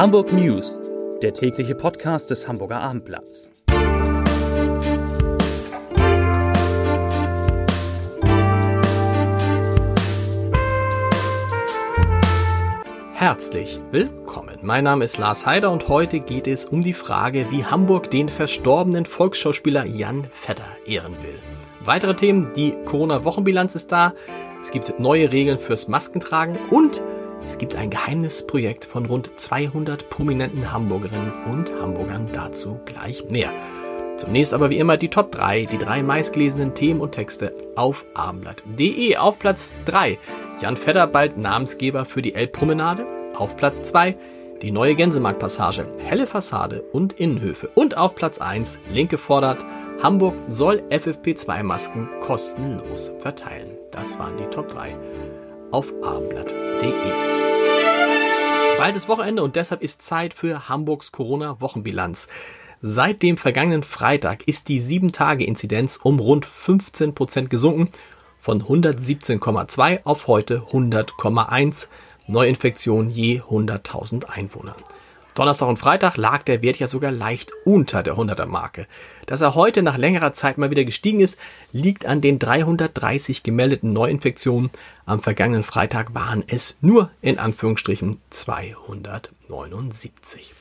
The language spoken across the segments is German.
Hamburg News, der tägliche Podcast des Hamburger Abendblatts. Herzlich willkommen. Mein Name ist Lars Heider und heute geht es um die Frage, wie Hamburg den verstorbenen Volksschauspieler Jan Vetter ehren will. Weitere Themen, die Corona-Wochenbilanz ist da, es gibt neue Regeln fürs Maskentragen und es gibt ein Geheimnisprojekt von rund 200 prominenten Hamburgerinnen und Hamburgern. Dazu gleich mehr. Zunächst aber wie immer die Top 3, die drei meistgelesenen Themen und Texte auf abendblatt.de. Auf Platz 3 Jan Fedder bald Namensgeber für die Elbpromenade. Auf Platz 2 die neue Gänsemarktpassage, helle Fassade und Innenhöfe. Und auf Platz 1 Linke fordert, Hamburg soll FFP2-Masken kostenlos verteilen. Das waren die Top 3 auf abendblatt.de. Bald ist Wochenende und deshalb ist Zeit für Hamburgs Corona-Wochenbilanz. Seit dem vergangenen Freitag ist die 7-Tage-Inzidenz um rund 15 Prozent gesunken, von 117,2 auf heute 100,1 Neuinfektionen je 100.000 Einwohnern. Donnerstag und Freitag lag der Wert ja sogar leicht unter der 100er Marke. Dass er heute nach längerer Zeit mal wieder gestiegen ist, liegt an den 330 gemeldeten Neuinfektionen. Am vergangenen Freitag waren es nur in Anführungsstrichen 279.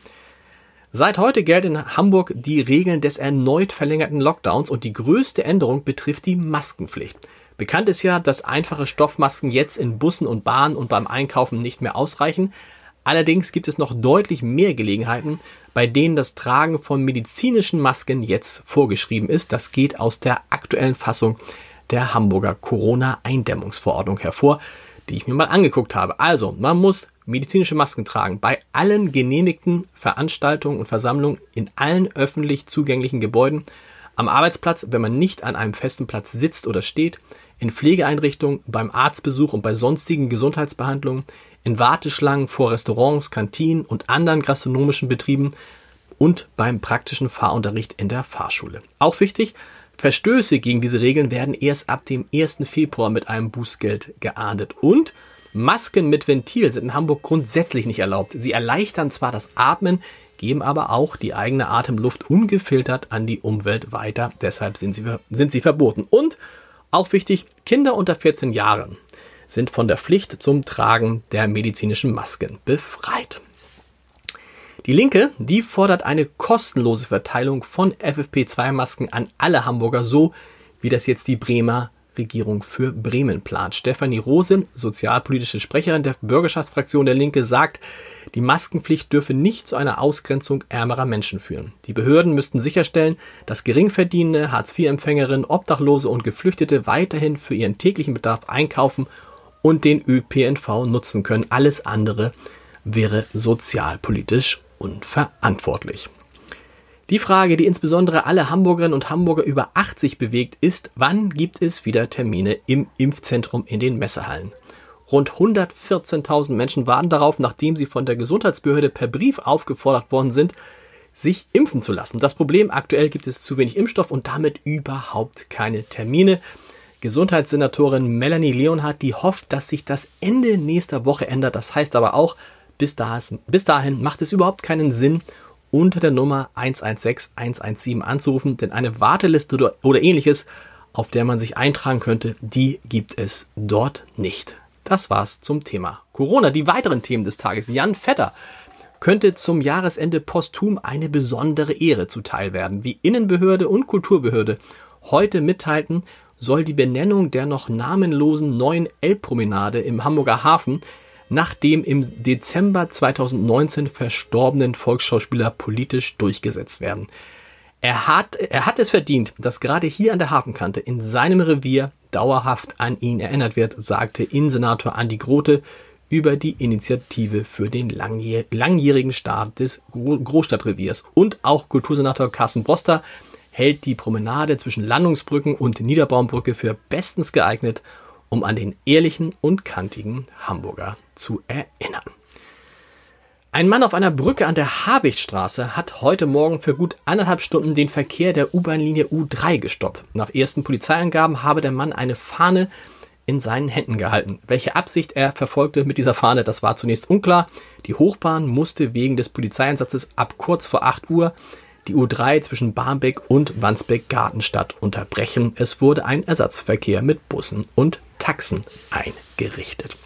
Seit heute gelten in Hamburg die Regeln des erneut verlängerten Lockdowns und die größte Änderung betrifft die Maskenpflicht. Bekannt ist ja, dass einfache Stoffmasken jetzt in Bussen und Bahnen und beim Einkaufen nicht mehr ausreichen. Allerdings gibt es noch deutlich mehr Gelegenheiten, bei denen das Tragen von medizinischen Masken jetzt vorgeschrieben ist. Das geht aus der aktuellen Fassung der Hamburger Corona-Eindämmungsverordnung hervor, die ich mir mal angeguckt habe. Also, man muss medizinische Masken tragen bei allen genehmigten Veranstaltungen und Versammlungen in allen öffentlich zugänglichen Gebäuden, am Arbeitsplatz, wenn man nicht an einem festen Platz sitzt oder steht, in Pflegeeinrichtungen, beim Arztbesuch und bei sonstigen Gesundheitsbehandlungen, in Warteschlangen vor Restaurants, Kantinen und anderen gastronomischen Betrieben und beim praktischen Fahrunterricht in der Fahrschule. Auch wichtig, Verstöße gegen diese Regeln werden erst ab dem 1. Februar mit einem Bußgeld geahndet und Masken mit Ventil sind in Hamburg grundsätzlich nicht erlaubt. Sie erleichtern zwar das Atmen, geben aber auch die eigene Atemluft ungefiltert an die Umwelt weiter. Deshalb sind sie, sind sie verboten. Und auch wichtig, Kinder unter 14 Jahren sind von der Pflicht zum Tragen der medizinischen Masken befreit. Die Linke, die fordert eine kostenlose Verteilung von FFP2-Masken an alle Hamburger, so wie das jetzt die Bremer Regierung für Bremen plant. Stefanie Rose, sozialpolitische Sprecherin der Bürgerschaftsfraktion der Linke, sagt, die Maskenpflicht dürfe nicht zu einer Ausgrenzung ärmerer Menschen führen. Die Behörden müssten sicherstellen, dass Geringverdienende, Hartz-IV-Empfängerinnen, Obdachlose und Geflüchtete weiterhin für ihren täglichen Bedarf einkaufen und den ÖPNV nutzen können. Alles andere wäre sozialpolitisch unverantwortlich. Die Frage, die insbesondere alle Hamburgerinnen und Hamburger über 80 bewegt, ist, wann gibt es wieder Termine im Impfzentrum in den Messehallen? Rund 114.000 Menschen warten darauf, nachdem sie von der Gesundheitsbehörde per Brief aufgefordert worden sind, sich impfen zu lassen. Das Problem, aktuell gibt es zu wenig Impfstoff und damit überhaupt keine Termine. Gesundheitssenatorin Melanie Leonhardt, die hofft, dass sich das Ende nächster Woche ändert. Das heißt aber auch, bis, dahin, macht es überhaupt keinen Sinn, unter der Nummer 116 117 anzurufen, denn eine Warteliste oder, oder ähnliches, auf der man sich eintragen könnte, die gibt es dort nicht. Das war's zum Thema Corona. Die weiteren Themen des Tages. Jan Vetter könnte zum Jahresende posthum eine besondere Ehre zuteil werden. Wie Innenbehörde und Kulturbehörde heute mitteilten, soll die Benennung der noch namenlosen neuen Elbpromenade im Hamburger Hafen nach dem im Dezember 2019 verstorbenen Volksschauspieler politisch durchgesetzt werden. Er hat, er hat es verdient, dass gerade hier an der Hafenkante in seinem Revier dauerhaft an ihn erinnert wird, sagte Innensenator Andi Grote über die Initiative für den langjährigen Stab des Großstadtreviers. Und auch Kultursenator Carsten Broster hält die Promenade zwischen Landungsbrücken und Niederbaumbrücke für bestens geeignet, um an den ehrlichen und kantigen Hamburger zu erinnern. Ein Mann auf einer Brücke an der Habichtstraße hat heute Morgen für gut anderthalb Stunden den Verkehr der U-Bahn-Linie U3 gestoppt. Nach ersten Polizeiangaben habe der Mann eine Fahne in seinen Händen gehalten. Welche Absicht er verfolgte mit dieser Fahne, das war zunächst unklar. Die Hochbahn musste wegen des Polizeieinsatzes ab kurz vor 8 Uhr die U3 zwischen Barmbek und Wandsbek-Gartenstadt unterbrechen. Es wurde ein Ersatzverkehr mit Bussen und Taxen eingerichtet.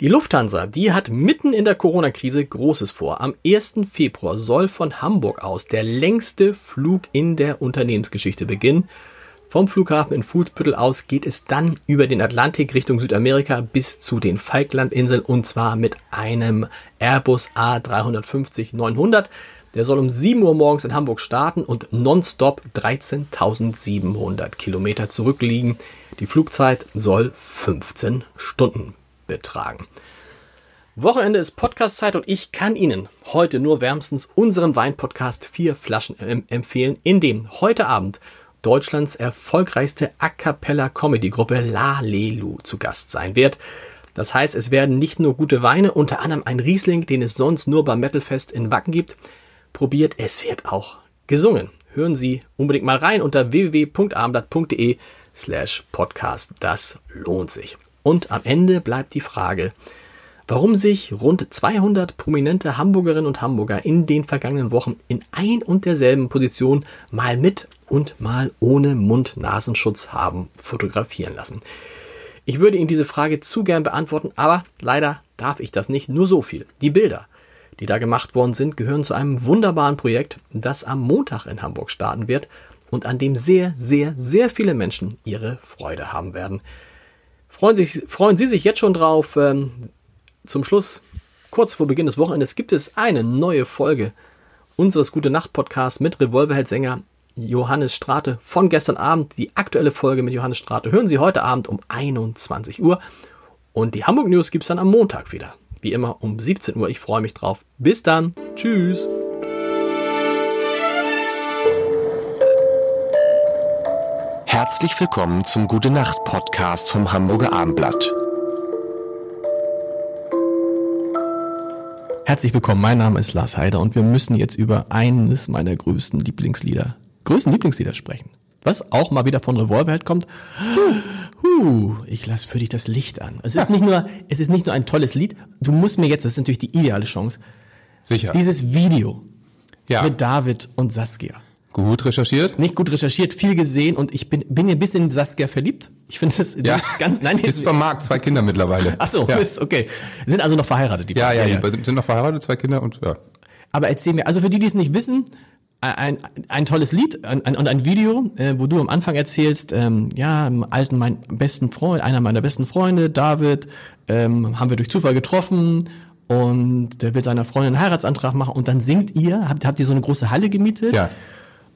Die Lufthansa, die hat mitten in der Corona-Krise Großes vor. Am 1. Februar soll von Hamburg aus der längste Flug in der Unternehmensgeschichte beginnen. Vom Flughafen in Fuhlsbüttel aus geht es dann über den Atlantik Richtung Südamerika bis zu den Falklandinseln und zwar mit einem Airbus A350-900. Der soll um 7 Uhr morgens in Hamburg starten und nonstop 13.700 Kilometer zurückliegen. Die Flugzeit soll 15 Stunden betragen. Wochenende ist Podcastzeit und ich kann Ihnen heute nur wärmstens unseren Weinpodcast Vier Flaschen empfehlen, in dem heute Abend Deutschlands erfolgreichste A Cappella Comedy Gruppe La Lelu zu Gast sein wird. Das heißt, es werden nicht nur gute Weine, unter anderem ein Riesling, den es sonst nur beim Metalfest in Wacken gibt, probiert. Es wird auch gesungen. Hören Sie unbedingt mal rein unter www.abendblatt.de slash podcast. Das lohnt sich. Und am Ende bleibt die Frage, warum sich rund 200 prominente Hamburgerinnen und Hamburger in den vergangenen Wochen in ein und derselben Position mal mit und mal ohne Mund-Nasenschutz haben fotografieren lassen. Ich würde Ihnen diese Frage zu gern beantworten, aber leider darf ich das nicht. Nur so viel. Die Bilder die da gemacht worden sind, gehören zu einem wunderbaren Projekt, das am Montag in Hamburg starten wird und an dem sehr, sehr, sehr viele Menschen ihre Freude haben werden. Freuen, sich, freuen Sie sich jetzt schon drauf. Ähm, zum Schluss, kurz vor Beginn des Wochenendes, gibt es eine neue Folge unseres Gute Nacht Podcasts mit Revolverheld-Sänger Johannes Strate von gestern Abend. Die aktuelle Folge mit Johannes Strate hören Sie heute Abend um 21 Uhr. Und die Hamburg News gibt es dann am Montag wieder. Wie immer um 17 Uhr. Ich freue mich drauf. Bis dann. Tschüss. Herzlich willkommen zum Gute Nacht Podcast vom Hamburger Armblatt. Herzlich willkommen, mein Name ist Lars Heider und wir müssen jetzt über eines meiner größten Lieblingslieder, größten Lieblingslieder sprechen. Was auch mal wieder von Revolverheld kommt. Ich lasse für dich das Licht an. Es ist nicht nur, es ist nicht nur ein tolles Lied. Du musst mir jetzt, das ist natürlich die ideale Chance. Sicher. Dieses Video Ja. mit David und Saskia. Gut recherchiert. Nicht gut recherchiert, viel gesehen und ich bin, bin ein bisschen in Saskia verliebt. Ich finde das, das Ja. ist ganz, nein, Ist vom Markt, zwei Kinder mittlerweile. Ach so, Ja, ist okay. Sind also noch verheiratet, die ja, ja, beiden. die sind noch verheiratet, zwei Kinder und ja. Aber erzähl mir, also für die, die es nicht wissen, ein, ein tolles Lied ein, ein, und ein Video, äh, wo du am Anfang erzählst, ähm, ja, im alten, mein besten Freund, einer meiner besten Freunde, David, ähm, haben wir durch Zufall getroffen und der will seiner Freundin einen Heiratsantrag machen und dann singt ihr, habt, habt ihr so eine große Halle gemietet? Ja.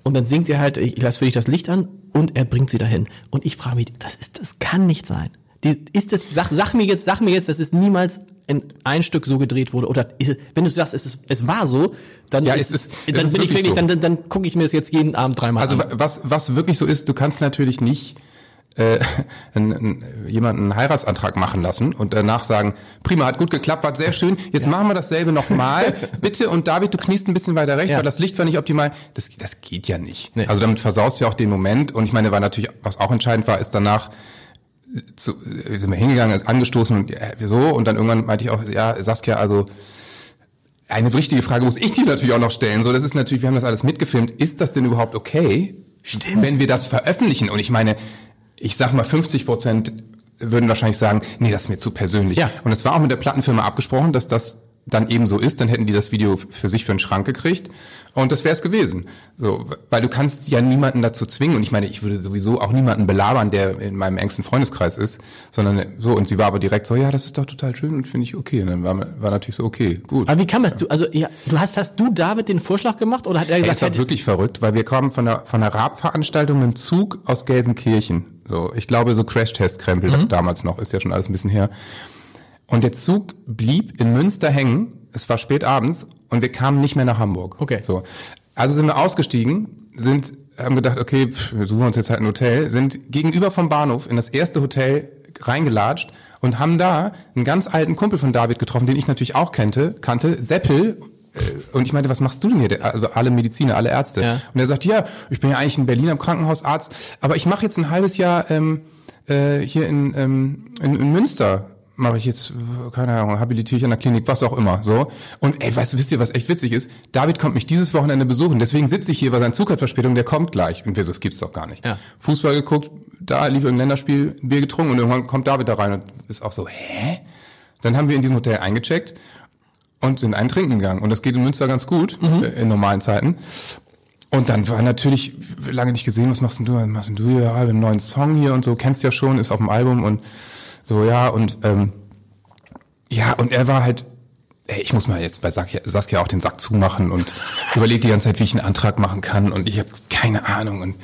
Und dann singt ihr halt, ich, ich lasse für dich das Licht an und er bringt sie dahin. Und ich frage mich, das ist, das kann nicht sein. Die, ist das, sag, sag mir jetzt, sag mir jetzt, dass es niemals in ein Stück so gedreht wurde. Oder ist es, wenn du sagst, es, ist, es war so, dann, Ja, ist es ist- es dann ist bin ich so. dann, dann, dann gucke ich mir das jetzt jeden Abend dreimal Also an. wa- was, was wirklich so ist, du kannst natürlich nicht äh, einen, einen, jemanden einen Heiratsantrag machen lassen und danach sagen, prima, hat gut geklappt, war sehr schön, jetzt machen wir dasselbe nochmal, bitte, und David, du kniest ein bisschen weiter rechts, Ja. weil das Licht war nicht optimal. Das, das geht ja nicht. Nee. Also damit versaust du ja auch den Moment und ich meine, war natürlich, was auch entscheidend war, ist danach zu, äh, sind wir hingegangen, angestoßen und äh, wieso? Und dann irgendwann meinte ich auch, ja, Saskia, also eine wichtige Frage muss ich dir natürlich auch noch stellen. So, das ist natürlich, wir haben das alles mitgefilmt. Ist das denn überhaupt okay? Stimmt. Wenn wir das veröffentlichen? Und ich meine, ich sag mal, 50 Prozent würden wahrscheinlich sagen, nee, das ist mir zu persönlich. Ja. Und es war auch mit der Plattenfirma abgesprochen, dass das dann eben so ist, dann hätten die das Video für sich für den Schrank gekriegt und das wäre es gewesen. So, weil du kannst ja niemanden dazu zwingen und ich meine, ich würde sowieso auch niemanden belabern, der in meinem engsten Freundeskreis ist, sondern so und sie war aber direkt so, ja, das ist doch total schön und finde ich okay. Und dann war, war natürlich so, okay, gut. Aber wie man es? Du, also, ja, du hast, hast du David den Vorschlag gemacht oder hat er Ey, gesagt, es war wirklich verrückt, weil wir kamen von der, von der Rab-Veranstaltung mit dem Zug aus Gelsenkirchen. So, ich glaube, so Crash-Test-Krempel Mhm. damals noch, ist ja schon alles ein bisschen her. Und der Zug blieb in Münster hängen. Es war spät abends und wir kamen nicht mehr nach Hamburg. Okay. So. Also sind wir ausgestiegen, sind, haben gedacht, okay, pff, wir suchen uns jetzt halt ein Hotel, sind gegenüber vom Bahnhof in das erste Hotel reingelatscht und haben da einen ganz alten Kumpel von David getroffen, den ich natürlich auch kannte, kannte, Seppel. Äh, Und ich meinte, was machst du denn hier? Also alle Mediziner, alle Ärzte. Ja. Und er sagt, ja, ich bin ja eigentlich in Berlin am Krankenhausarzt, aber ich mache jetzt ein halbes Jahr ähm, äh, hier in, ähm, in, in Münster mache ich jetzt, keine Ahnung, habilitiere ich an der Klinik, was auch immer, so. Und ey, weißt du, wisst ihr, was echt witzig ist? David kommt mich dieses Wochenende besuchen, deswegen sitze ich hier, weil sein Zug hat Verspätung, der kommt gleich. Und wir so, das gibt's doch gar nicht. Ja. Fußball geguckt, da lief irgendein Länderspiel, Bier getrunken und irgendwann kommt David da rein und ist auch so, hä? Dann haben wir in diesem Hotel eingecheckt und sind einen trinken gegangen. Und das geht in Münster ganz gut, äh, in normalen Zeiten. Und dann war natürlich lange nicht gesehen, was machst denn du? Was machst denn du? Ja, haben einen neuen Song hier und so, kennst ja schon, ist auf dem Album und so, ja, und ähm, ja, und er war halt, ey, ich muss mal jetzt bei Saskia, Saskia auch den Sack zumachen und überlegt die ganze Zeit, wie ich einen Antrag machen kann und ich habe keine Ahnung und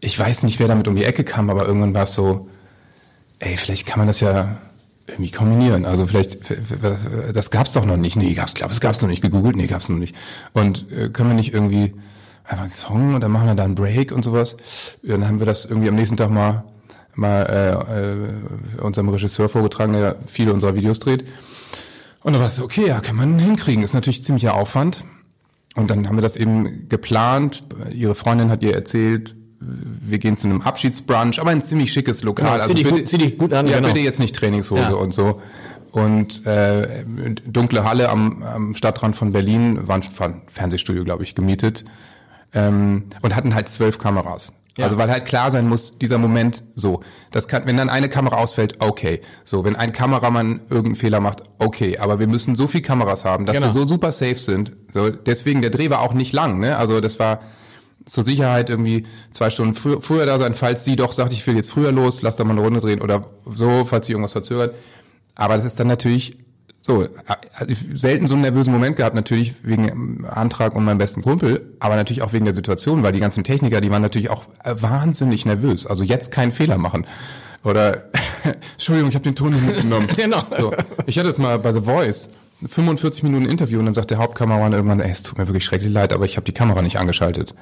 ich weiß nicht, wer damit um die Ecke kam, aber irgendwann war es so, ey, vielleicht kann man das ja irgendwie kombinieren. Also vielleicht, das gab's doch noch nicht. Nee, gab's, glaube es gab's noch nicht. Gegoogelt, nee, gab's noch nicht. Und äh, können wir nicht irgendwie einfach einen Song und dann machen wir da einen Break und sowas. Dann haben wir das irgendwie am nächsten Tag mal mal äh, äh, unserem Regisseur vorgetragen, der viele unserer Videos dreht. Und dann war es so, okay, ja, kann man hinkriegen. Ist natürlich ziemlicher Aufwand. Und dann haben wir das eben geplant. Ihre Freundin hat ihr erzählt, wir gehen zu einem Abschiedsbrunch, aber ein ziemlich schickes Lokal. Genau, zieh dich bitte, gut- zieh dich gut an, Ja, genau. bitte jetzt nicht Trainingshose Ja. und so. Und äh, dunkle Halle am, am Stadtrand von Berlin, war ein Fernsehstudio, glaube ich, gemietet. Ähm, und hatten halt zwölf Kameras. Ja. Also weil halt klar sein muss, dieser Moment so. Das kann, wenn dann eine Kamera ausfällt, okay. So, wenn ein Kameramann irgendeinen Fehler macht, okay. Aber wir müssen so viel Kameras haben, dass Genau. wir so super safe sind. So, deswegen, der Dreh war auch nicht lang, ne? Also das war zur Sicherheit irgendwie zwei Stunden frü früher da sein, falls sie doch sagt, ich will jetzt früher los, lass da mal eine Runde drehen oder so, falls sie irgendwas verzögert. Aber das ist dann natürlich so, also selten so einen nervösen Moment gehabt, natürlich wegen dem Antrag und meinem besten Kumpel, aber natürlich auch wegen der Situation, weil die ganzen Techniker, die waren natürlich auch äh, wahnsinnig nervös. Also jetzt keinen Fehler machen. Oder, Entschuldigung, ich habe den Ton nicht mitgenommen. Genau. So, ich hatte es mal bei The Voice, 45 Minuten Interview und dann sagt der Hauptkameramann irgendwann, ey, es tut mir wirklich schrecklich leid, aber ich habe die Kamera nicht angeschaltet.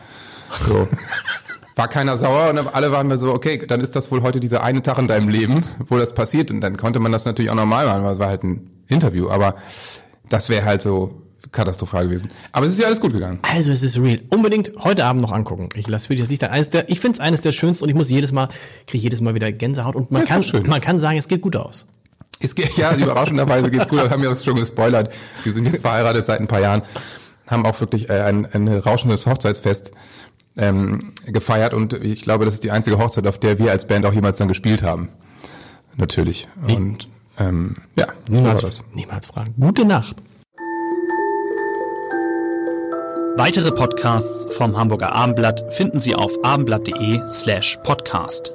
So. War keiner sauer und alle waren mir so, okay, dann ist das wohl heute dieser eine Tag in deinem Leben, wo das passiert und dann konnte man das natürlich auch normal machen, weil es war halt ein Interview, aber das wäre halt so katastrophal gewesen. Aber es ist ja alles gut gegangen. Also es ist real. Unbedingt heute Abend noch angucken. Ich lasse für dich das Licht an. Eines der, ich finde es eines der schönsten und ich muss jedes Mal, kriege jedes Mal wieder Gänsehaut und man kann, man kann sagen, es geht gut aus. Es geht, ja, überraschenderweise geht's gut, haben ja schon gespoilert. Sie sind jetzt verheiratet seit ein paar Jahren, haben auch wirklich äh, ein, ein rauschendes Hochzeitsfest ähm, gefeiert und ich glaube, das ist die einzige Hochzeit, auf der wir als Band auch jemals dann gespielt haben. Natürlich. Und ähm, ja, Niemals, niemals fragen. Gute Nacht. Weitere Podcasts vom Hamburger Abendblatt finden Sie auf abendblatt.de slash podcast.